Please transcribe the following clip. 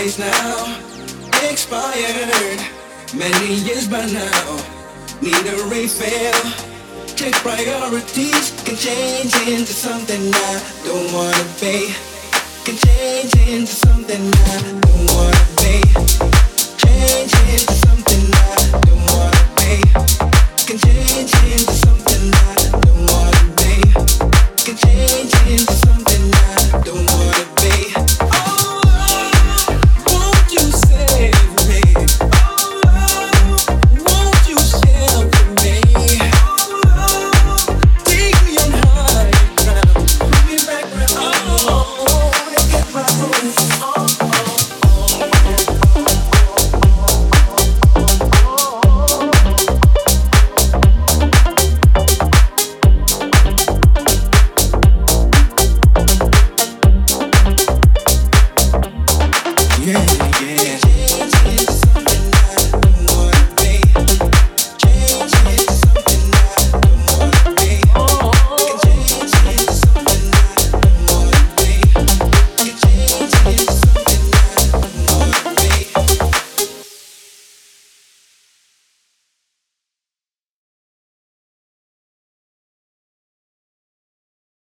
place now. Expired, many years by now. Need a refill. Check priorities can change into something I don't wanna be. Can change into something I don't wanna be. Change into something I don't wanna be. Can change into something I don't wanna be. Can change into something.